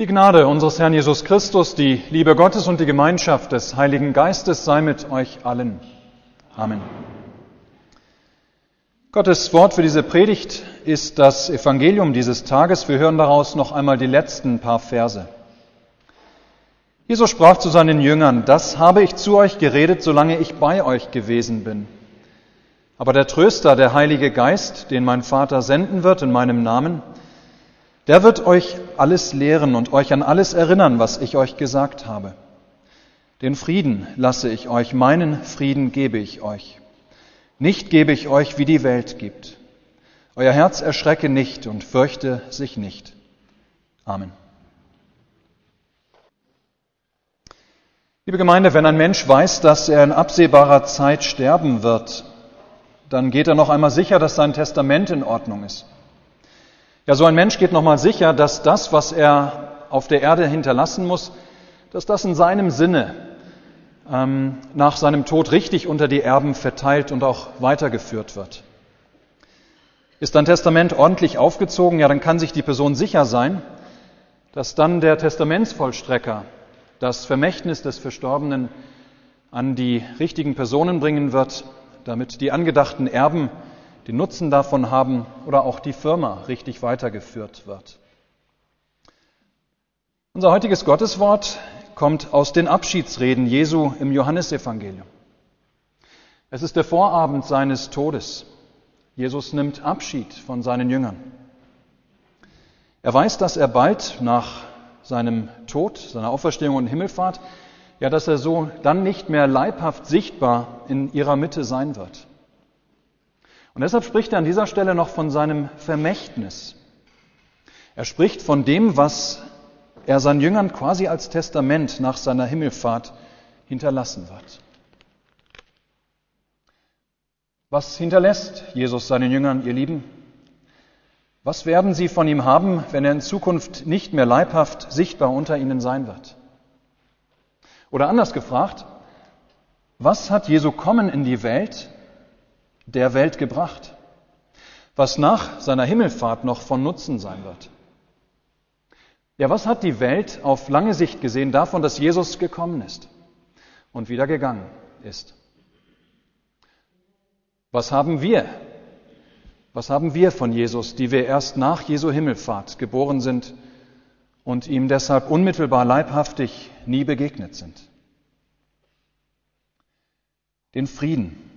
Die Gnade unseres Herrn Jesus Christus, die Liebe Gottes und die Gemeinschaft des Heiligen Geistes sei mit euch allen. Amen. Gottes Wort für diese Predigt ist das Evangelium dieses Tages. Wir hören daraus noch einmal die letzten paar Verse. Jesus sprach zu seinen Jüngern, das habe ich zu euch geredet, solange ich bei euch gewesen bin. Aber der Tröster, der Heilige Geist, den mein Vater senden wird in meinem Namen, der wird euch alles lehren und euch an alles erinnern, was ich euch gesagt habe. Den Frieden lasse ich euch, meinen Frieden gebe ich euch. Nicht gebe ich euch, wie die Welt gibt. Euer Herz erschrecke nicht und fürchte sich nicht. Amen. Liebe Gemeinde, wenn ein Mensch weiß, dass er in absehbarer Zeit sterben wird, dann geht er noch einmal sicher, dass sein Testament in Ordnung ist. Ja, so ein Mensch geht nochmal sicher, dass das, was er auf der Erde hinterlassen muss, dass das in seinem Sinne ähm, nach seinem Tod richtig unter die Erben verteilt und auch weitergeführt wird. Ist ein Testament ordentlich aufgezogen, ja, dann kann sich die Person sicher sein, dass dann der Testamentsvollstrecker das Vermächtnis des Verstorbenen an die richtigen Personen bringen wird, damit die angedachten Erben den Nutzen davon haben oder auch die Firma richtig weitergeführt wird. Unser heutiges Gotteswort kommt aus den Abschiedsreden Jesu im Johannesevangelium. Es ist der Vorabend seines Todes. Jesus nimmt Abschied von seinen Jüngern. Er weiß, dass er bald nach seinem Tod, seiner Auferstehung und Himmelfahrt, ja, dass er so dann nicht mehr leibhaft sichtbar in ihrer Mitte sein wird. Und deshalb spricht er an dieser Stelle noch von seinem Vermächtnis. Er spricht von dem, was er seinen Jüngern quasi als Testament nach seiner Himmelfahrt hinterlassen wird. Was hinterlässt Jesus seinen Jüngern, ihr Lieben? Was werden sie von ihm haben, wenn er in Zukunft nicht mehr leibhaft sichtbar unter ihnen sein wird? Oder anders gefragt, was hat Jesu Kommen in die Welt der Welt gebracht, was nach seiner Himmelfahrt noch von Nutzen sein wird. Ja, was hat die Welt auf lange Sicht gesehen davon, dass Jesus gekommen ist und wieder gegangen ist? Was haben wir? Was haben wir von Jesus, die wir erst nach Jesu Himmelfahrt geboren sind und ihm deshalb unmittelbar leibhaftig nie begegnet sind? Den Frieden,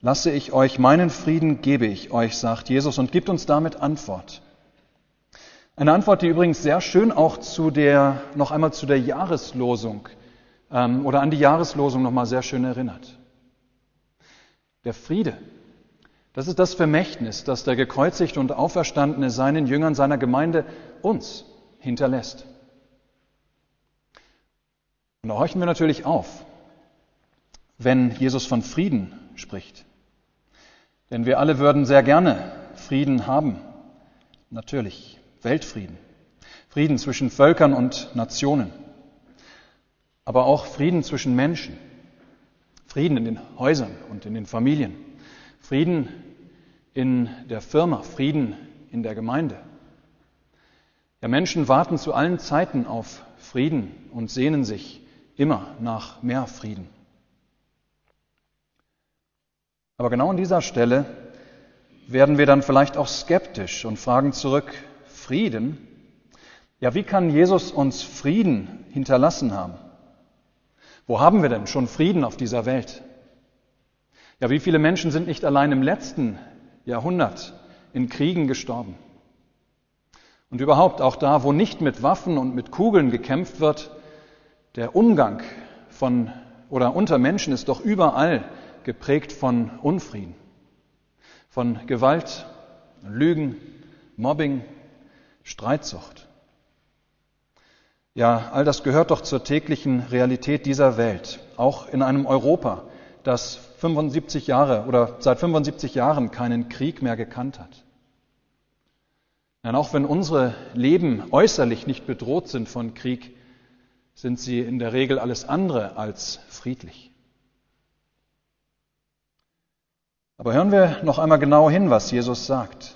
Lasse ich euch meinen Frieden, gebe ich euch, sagt Jesus und gibt uns damit Antwort. Eine Antwort, die übrigens sehr schön auch zu der, noch einmal zu der Jahreslosung ähm, oder an die Jahreslosung nochmal sehr schön erinnert. Der Friede, das ist das Vermächtnis, das der gekreuzigte und auferstandene seinen Jüngern, seiner Gemeinde, uns hinterlässt. Und da horchen wir natürlich auf, wenn Jesus von Frieden spricht. Denn wir alle würden sehr gerne Frieden haben. Natürlich, Weltfrieden. Frieden zwischen Völkern und Nationen. Aber auch Frieden zwischen Menschen. Frieden in den Häusern und in den Familien. Frieden in der Firma. Frieden in der Gemeinde. Ja, Menschen warten zu allen Zeiten auf Frieden und sehnen sich immer nach mehr Frieden. Aber genau an dieser Stelle werden wir dann vielleicht auch skeptisch und fragen zurück, Frieden? Ja, wie kann Jesus uns Frieden hinterlassen haben? Wo haben wir denn schon Frieden auf dieser Welt? Ja, wie viele Menschen sind nicht allein im letzten Jahrhundert in Kriegen gestorben? Und überhaupt auch da, wo nicht mit Waffen und mit Kugeln gekämpft wird, der Umgang von oder unter Menschen ist doch überall geprägt von Unfrieden, von Gewalt, Lügen, Mobbing, Streitsucht. Ja, all das gehört doch zur täglichen Realität dieser Welt, auch in einem Europa, das 75 Jahre oder seit 75 Jahren keinen Krieg mehr gekannt hat. Denn auch wenn unsere Leben äußerlich nicht bedroht sind von Krieg, sind sie in der Regel alles andere als friedlich. Aber hören wir noch einmal genau hin, was Jesus sagt.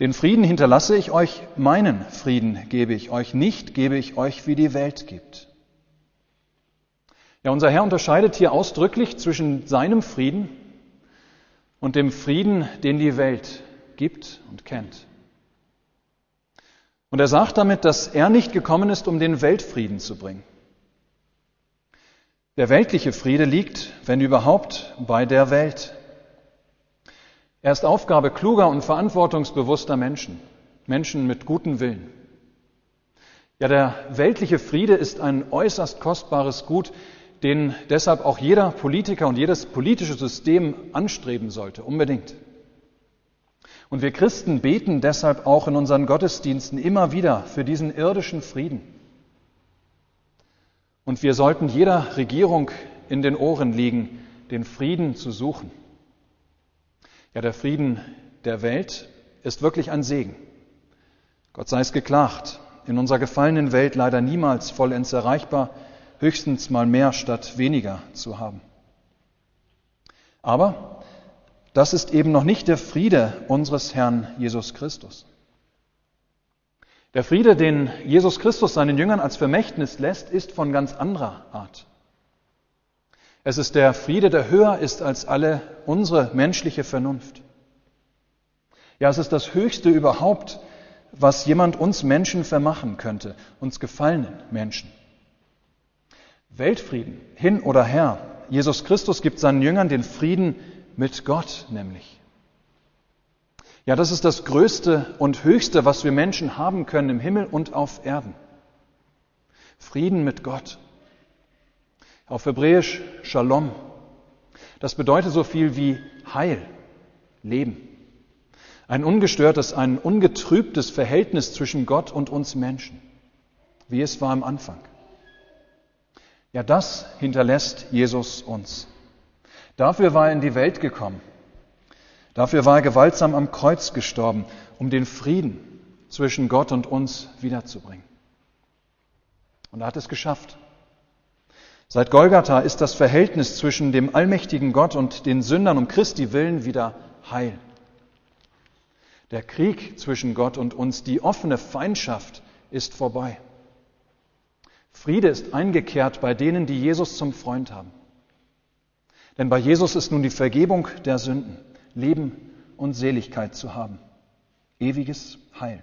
Den Frieden hinterlasse ich euch, meinen Frieden gebe ich euch, nicht gebe ich euch, wie die Welt gibt. Ja, unser Herr unterscheidet hier ausdrücklich zwischen seinem Frieden und dem Frieden, den die Welt gibt und kennt. Und er sagt damit, dass er nicht gekommen ist, um den Weltfrieden zu bringen. Der weltliche Friede liegt, wenn überhaupt, bei der Welt. Er ist Aufgabe kluger und verantwortungsbewusster Menschen, Menschen mit gutem Willen. Ja, der weltliche Friede ist ein äußerst kostbares Gut, den deshalb auch jeder Politiker und jedes politische System anstreben sollte, unbedingt. Und wir Christen beten deshalb auch in unseren Gottesdiensten immer wieder für diesen irdischen Frieden. Und wir sollten jeder Regierung in den Ohren liegen, den Frieden zu suchen. Ja, der Frieden der Welt ist wirklich ein Segen. Gott sei es geklagt. In unserer gefallenen Welt leider niemals vollends erreichbar, höchstens mal mehr statt weniger zu haben. Aber das ist eben noch nicht der Friede unseres Herrn Jesus Christus. Der Friede, den Jesus Christus seinen Jüngern als Vermächtnis lässt, ist von ganz anderer Art. Es ist der Friede, der höher ist als alle unsere menschliche Vernunft. Ja, es ist das Höchste überhaupt, was jemand uns Menschen vermachen könnte, uns gefallenen Menschen. Weltfrieden, hin oder her. Jesus Christus gibt seinen Jüngern den Frieden mit Gott nämlich. Ja, das ist das Größte und Höchste, was wir Menschen haben können im Himmel und auf Erden. Frieden mit Gott. Auf Hebräisch Shalom. Das bedeutet so viel wie Heil, Leben. Ein ungestörtes, ein ungetrübtes Verhältnis zwischen Gott und uns Menschen, wie es war am Anfang. Ja, das hinterlässt Jesus uns. Dafür war er in die Welt gekommen. Dafür war er gewaltsam am Kreuz gestorben, um den Frieden zwischen Gott und uns wiederzubringen. Und er hat es geschafft. Seit Golgatha ist das Verhältnis zwischen dem allmächtigen Gott und den Sündern um Christi willen wieder heil. Der Krieg zwischen Gott und uns, die offene Feindschaft ist vorbei. Friede ist eingekehrt bei denen, die Jesus zum Freund haben. Denn bei Jesus ist nun die Vergebung der Sünden, Leben und Seligkeit zu haben. Ewiges Heil.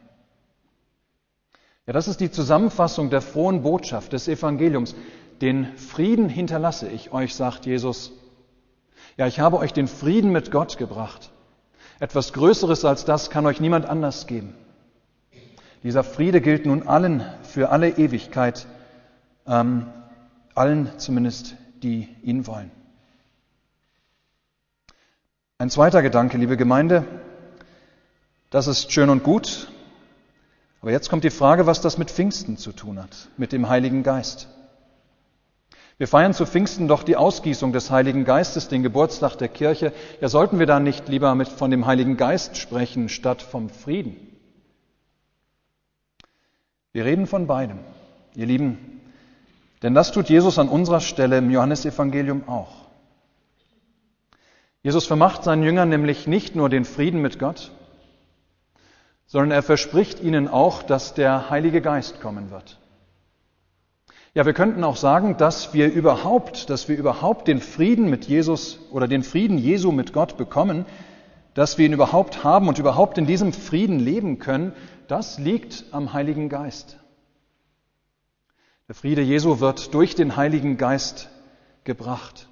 Ja, das ist die Zusammenfassung der frohen Botschaft des Evangeliums. Den Frieden hinterlasse ich euch, sagt Jesus. Ja, ich habe euch den Frieden mit Gott gebracht. Etwas Größeres als das kann euch niemand anders geben. Dieser Friede gilt nun allen für alle Ewigkeit, ähm, allen zumindest, die ihn wollen. Ein zweiter Gedanke, liebe Gemeinde, das ist schön und gut, aber jetzt kommt die Frage, was das mit Pfingsten zu tun hat, mit dem Heiligen Geist. Wir feiern zu Pfingsten doch die Ausgießung des Heiligen Geistes, den Geburtstag der Kirche. Ja, sollten wir da nicht lieber mit von dem Heiligen Geist sprechen, statt vom Frieden? Wir reden von beidem, ihr Lieben, denn das tut Jesus an unserer Stelle im Johannesevangelium auch. Jesus vermacht seinen Jüngern nämlich nicht nur den Frieden mit Gott, sondern er verspricht ihnen auch, dass der Heilige Geist kommen wird. Ja, wir könnten auch sagen, dass wir überhaupt, dass wir überhaupt den Frieden mit Jesus oder den Frieden Jesu mit Gott bekommen, dass wir ihn überhaupt haben und überhaupt in diesem Frieden leben können, das liegt am Heiligen Geist. Der Friede Jesu wird durch den Heiligen Geist gebracht.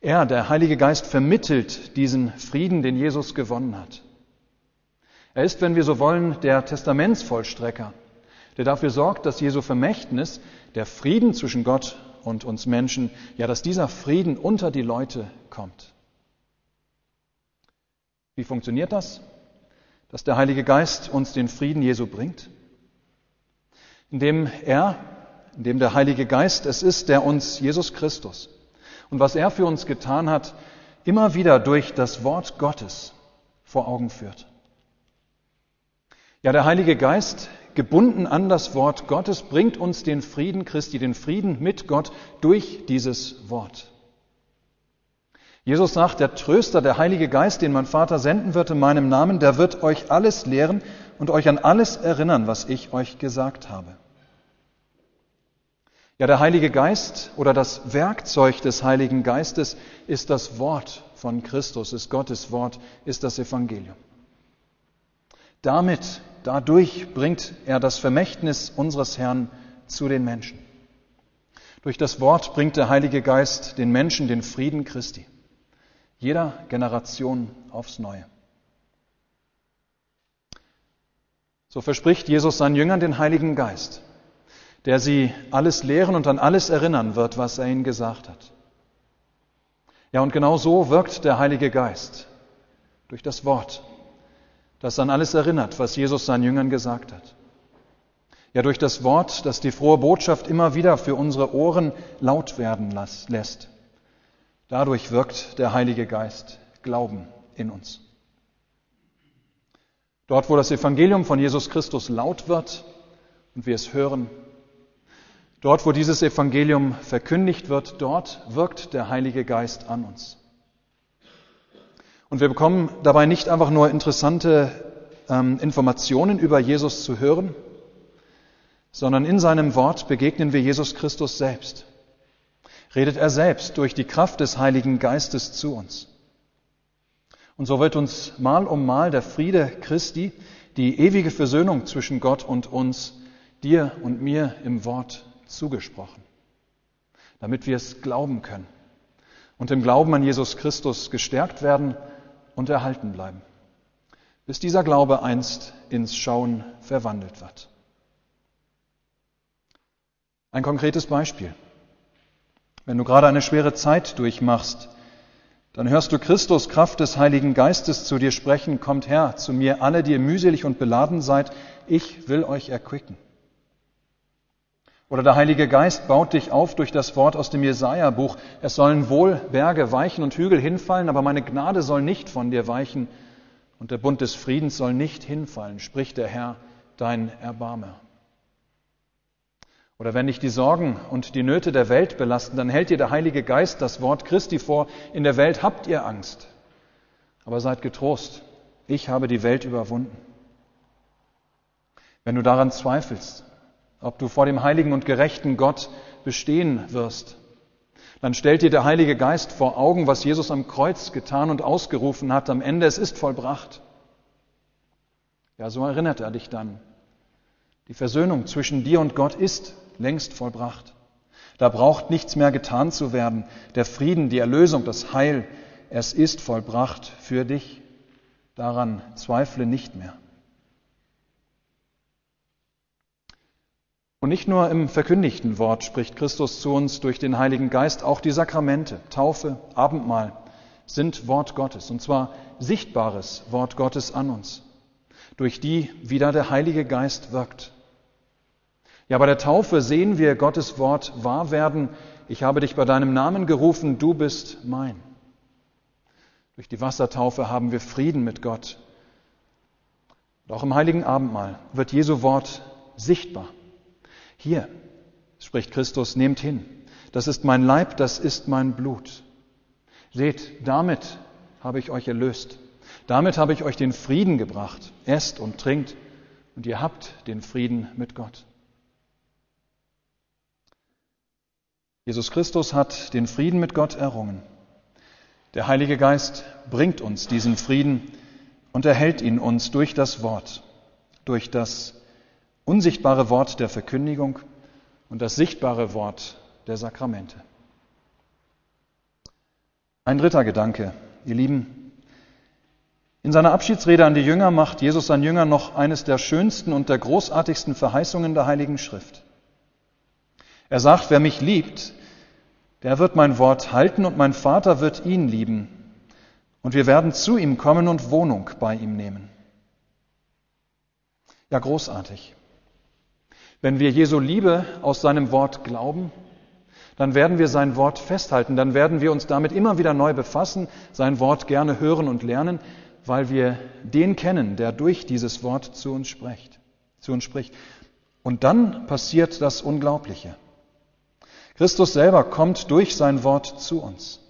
Er, der Heilige Geist, vermittelt diesen Frieden, den Jesus gewonnen hat. Er ist, wenn wir so wollen, der Testamentsvollstrecker, der dafür sorgt, dass Jesu Vermächtnis, der Frieden zwischen Gott und uns Menschen, ja, dass dieser Frieden unter die Leute kommt. Wie funktioniert das? Dass der Heilige Geist uns den Frieden Jesu bringt? Indem er, indem der Heilige Geist es ist, der uns Jesus Christus, und was er für uns getan hat, immer wieder durch das Wort Gottes vor Augen führt. Ja, der Heilige Geist, gebunden an das Wort Gottes, bringt uns den Frieden Christi, den Frieden mit Gott durch dieses Wort. Jesus sagt, der Tröster, der Heilige Geist, den mein Vater senden wird in meinem Namen, der wird euch alles lehren und euch an alles erinnern, was ich euch gesagt habe. Ja, der Heilige Geist oder das Werkzeug des Heiligen Geistes ist das Wort von Christus, ist Gottes Wort, ist das Evangelium. Damit, dadurch bringt er das Vermächtnis unseres Herrn zu den Menschen. Durch das Wort bringt der Heilige Geist den Menschen den Frieden Christi jeder Generation aufs Neue. So verspricht Jesus seinen Jüngern den Heiligen Geist, der sie alles lehren und an alles erinnern wird, was er ihnen gesagt hat. Ja, und genau so wirkt der Heilige Geist durch das Wort, das an alles erinnert, was Jesus seinen Jüngern gesagt hat. Ja, durch das Wort, das die frohe Botschaft immer wieder für unsere Ohren laut werden lässt. Dadurch wirkt der Heilige Geist Glauben in uns. Dort, wo das Evangelium von Jesus Christus laut wird und wir es hören, dort, wo dieses Evangelium verkündigt wird, dort wirkt der Heilige Geist an uns. Und wir bekommen dabei nicht einfach nur interessante ähm, Informationen über Jesus zu hören, sondern in seinem Wort begegnen wir Jesus Christus selbst redet er selbst durch die Kraft des Heiligen Geistes zu uns. Und so wird uns mal um mal der Friede Christi, die ewige Versöhnung zwischen Gott und uns, dir und mir im Wort zugesprochen, damit wir es glauben können und im Glauben an Jesus Christus gestärkt werden und erhalten bleiben, bis dieser Glaube einst ins Schauen verwandelt wird. Ein konkretes Beispiel. Wenn du gerade eine schwere Zeit durchmachst, dann hörst du Christus Kraft des Heiligen Geistes zu dir sprechen, kommt her zu mir, alle, die ihr mühselig und beladen seid, ich will euch erquicken. Oder der Heilige Geist baut dich auf durch das Wort aus dem Jesaja-Buch. Es sollen wohl Berge weichen und Hügel hinfallen, aber meine Gnade soll nicht von dir weichen und der Bund des Friedens soll nicht hinfallen, spricht der Herr, dein Erbarmer. Oder wenn dich die Sorgen und die Nöte der Welt belasten, dann hält dir der Heilige Geist das Wort Christi vor, in der Welt habt ihr Angst. Aber seid getrost, ich habe die Welt überwunden. Wenn du daran zweifelst, ob du vor dem heiligen und gerechten Gott bestehen wirst, dann stellt dir der Heilige Geist vor Augen, was Jesus am Kreuz getan und ausgerufen hat. Am Ende, es ist vollbracht. Ja, so erinnert er dich dann. Die Versöhnung zwischen dir und Gott ist längst vollbracht. Da braucht nichts mehr getan zu werden. Der Frieden, die Erlösung, das Heil, es ist vollbracht für dich. Daran zweifle nicht mehr. Und nicht nur im verkündigten Wort spricht Christus zu uns durch den Heiligen Geist, auch die Sakramente, Taufe, Abendmahl sind Wort Gottes, und zwar sichtbares Wort Gottes an uns, durch die wieder der Heilige Geist wirkt. Ja, bei der Taufe sehen wir Gottes Wort wahr werden. Ich habe dich bei deinem Namen gerufen, du bist mein. Durch die Wassertaufe haben wir Frieden mit Gott. Und auch im heiligen Abendmahl wird Jesu Wort sichtbar. Hier spricht Christus, nehmt hin. Das ist mein Leib, das ist mein Blut. Seht, damit habe ich euch erlöst. Damit habe ich euch den Frieden gebracht. Esst und trinkt und ihr habt den Frieden mit Gott. Jesus Christus hat den Frieden mit Gott errungen. Der Heilige Geist bringt uns diesen Frieden und erhält ihn uns durch das Wort, durch das unsichtbare Wort der Verkündigung und das sichtbare Wort der Sakramente. Ein dritter Gedanke, ihr Lieben. In seiner Abschiedsrede an die Jünger macht Jesus seinen Jüngern noch eines der schönsten und der großartigsten Verheißungen der Heiligen Schrift. Er sagt, wer mich liebt, der wird mein Wort halten und mein Vater wird ihn lieben. Und wir werden zu ihm kommen und Wohnung bei ihm nehmen. Ja, großartig. Wenn wir Jesu Liebe aus seinem Wort glauben, dann werden wir sein Wort festhalten, dann werden wir uns damit immer wieder neu befassen, sein Wort gerne hören und lernen, weil wir den kennen, der durch dieses Wort zu uns spricht. Zu uns spricht. Und dann passiert das Unglaubliche. Christus selber kommt durch sein Wort zu uns.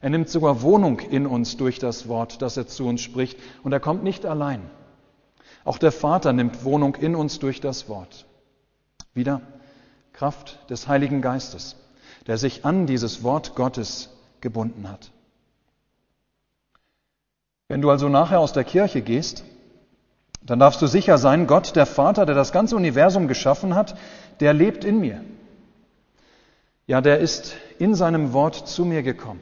Er nimmt sogar Wohnung in uns durch das Wort, das er zu uns spricht. Und er kommt nicht allein. Auch der Vater nimmt Wohnung in uns durch das Wort. Wieder Kraft des Heiligen Geistes, der sich an dieses Wort Gottes gebunden hat. Wenn du also nachher aus der Kirche gehst, dann darfst du sicher sein, Gott, der Vater, der das ganze Universum geschaffen hat, der lebt in mir. Ja, der ist in seinem Wort zu mir gekommen.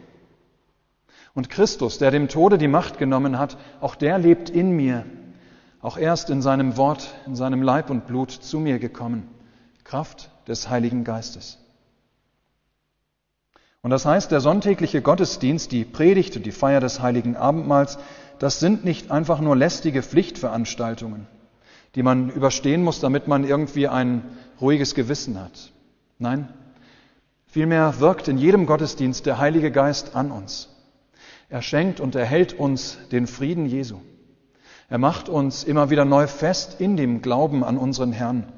Und Christus, der dem Tode die Macht genommen hat, auch der lebt in mir. Auch er ist in seinem Wort, in seinem Leib und Blut zu mir gekommen. Kraft des Heiligen Geistes. Und das heißt, der sonntägliche Gottesdienst, die Predigt und die Feier des heiligen Abendmahls, das sind nicht einfach nur lästige Pflichtveranstaltungen, die man überstehen muss, damit man irgendwie ein ruhiges Gewissen hat. Nein, vielmehr wirkt in jedem Gottesdienst der Heilige Geist an uns. Er schenkt und erhält uns den Frieden Jesu. Er macht uns immer wieder neu fest in dem Glauben an unseren Herrn,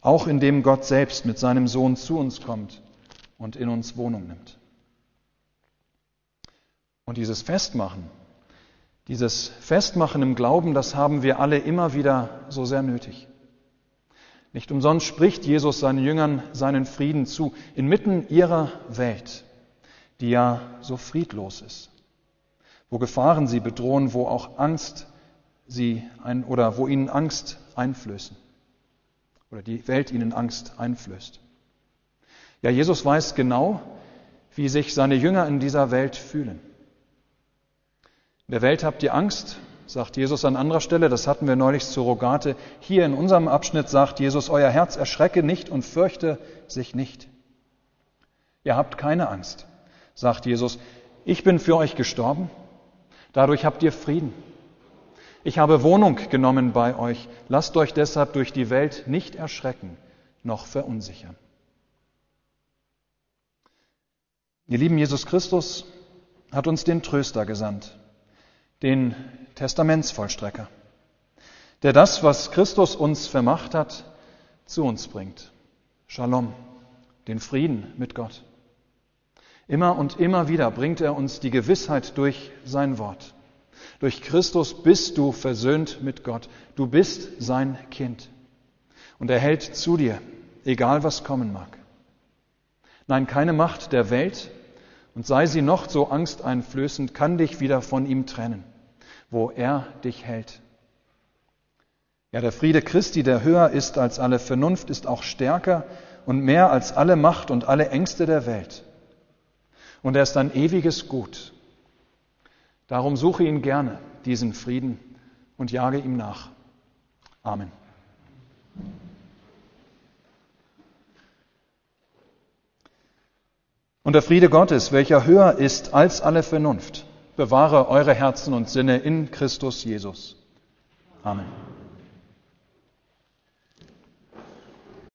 auch indem Gott selbst mit seinem Sohn zu uns kommt und in uns Wohnung nimmt. Und dieses Festmachen, dieses Festmachen im Glauben, das haben wir alle immer wieder so sehr nötig. Nicht umsonst spricht Jesus seinen Jüngern seinen Frieden zu, inmitten ihrer Welt, die ja so friedlos ist, wo Gefahren sie bedrohen, wo auch Angst sie ein, oder wo ihnen Angst einflößen oder die Welt ihnen Angst einflößt. Ja, Jesus weiß genau, wie sich seine Jünger in dieser Welt fühlen. In der Welt habt ihr Angst, sagt Jesus an anderer Stelle, das hatten wir neulich zur Rogate. Hier in unserem Abschnitt sagt Jesus, euer Herz erschrecke nicht und fürchte sich nicht. Ihr habt keine Angst, sagt Jesus. Ich bin für euch gestorben, dadurch habt ihr Frieden. Ich habe Wohnung genommen bei euch, lasst euch deshalb durch die Welt nicht erschrecken noch verunsichern. Ihr lieben Jesus Christus hat uns den Tröster gesandt, den Testamentsvollstrecker, der das, was Christus uns vermacht hat, zu uns bringt. Shalom, den Frieden mit Gott. Immer und immer wieder bringt er uns die Gewissheit durch sein Wort. Durch Christus bist du versöhnt mit Gott. Du bist sein Kind. Und er hält zu dir, egal was kommen mag. Nein, keine Macht der Welt, und sei sie noch so angsteinflößend, kann dich wieder von ihm trennen, wo er dich hält. Ja, der Friede Christi, der höher ist als alle Vernunft, ist auch stärker und mehr als alle Macht und alle Ängste der Welt. Und er ist ein ewiges Gut. Darum suche ihn gerne, diesen Frieden, und jage ihm nach. Amen. Und der Friede Gottes, welcher höher ist als alle Vernunft, bewahre eure Herzen und Sinne in Christus Jesus. Amen.